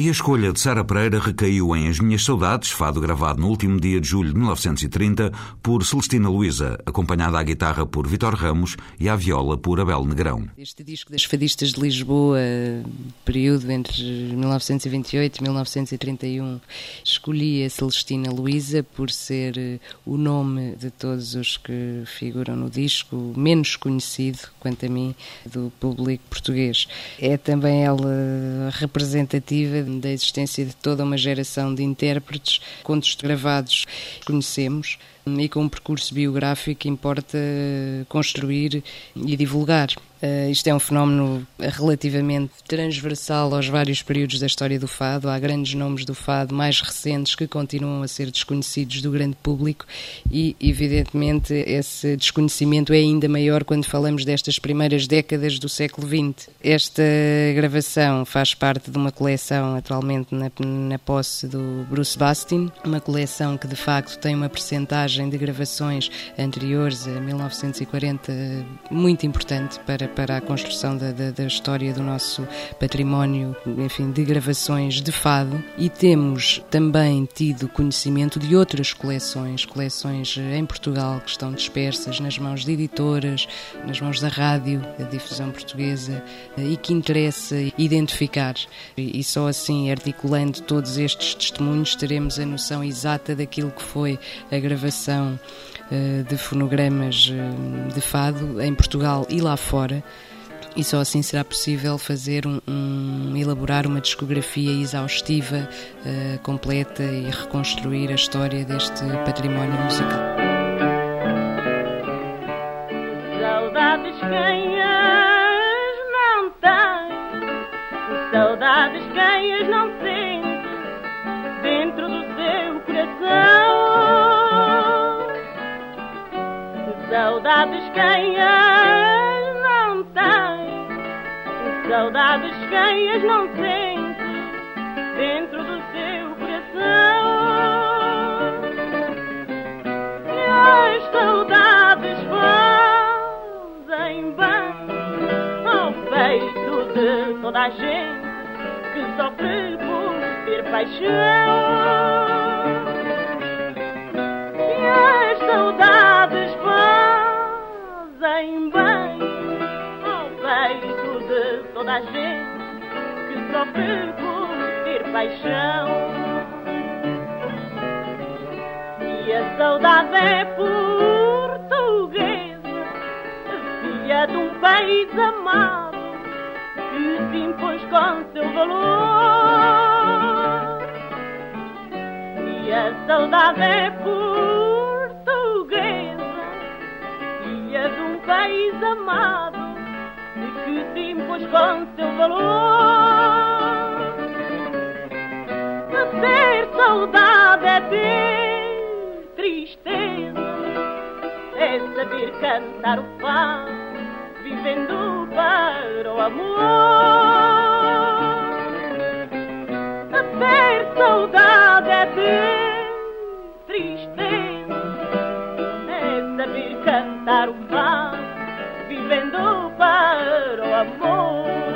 E a escolha de Sara Pereira recaiu em As Minhas Saudades, fado gravado no último dia de julho de 1930 por Celestina Luísa, acompanhada à guitarra por Vitor Ramos e à viola por Abel Negrão. Este disco das Fadistas de Lisboa, período entre 1928 e 1931, escolhi a Celestina Luísa por ser eh, o nome de todos os que figuram no disco menos conhecido, quanto a mim, do público português. É também ela representativa da existência de toda uma geração de intérpretes, contos gravados conhecemos e com um percurso biográfico que importa construir e divulgar. Uh, isto é um fenómeno relativamente transversal aos vários períodos da história do fado. Há grandes nomes do fado mais recentes que continuam a ser desconhecidos do grande público e, evidentemente, esse desconhecimento é ainda maior quando falamos destas primeiras décadas do século XX. Esta gravação faz parte de uma coleção atualmente na, na posse do Bruce Bastin, uma coleção que de facto tem uma percentagem de gravações anteriores a 1940 muito importante para para a construção da, da, da, história do nosso património, enfim, de gravações de fado. E temos também tido conhecimento de outras coleções, coleções em Portugal que estão dispersas nas mãos de editoras, nas mãos da rádio, da difusão portuguesa e que interessa identificar. E só assim articulando todos estes testemunhos teremos a noção exata daquilo que foi a gravação eh, de fonogramas eh, de fado em Portugal e lá fora e só assim será possível fazer um, um elaborar uma discografia exaustiva, uh, completa e reconstruir a história deste património musical. Saudades ganhas Saudades quem as não tem, saudades quem as não sente dentro do seu coração. E as saudades fazem bem ao peito de toda a gente que sofre por ter paixão. Gente que sofre por ter paixão. E a saudade é portuguesa, filha de um país amado que se impôs com seu valor. E a saudade é portuguesa, filha de um país amado que se impôs com seu valor. Ter saudade é ter tristeza, é saber cantar o fado, vivendo para o amor. Ter saudade é ter tristeza, é saber cantar o fado vivendo para o amor.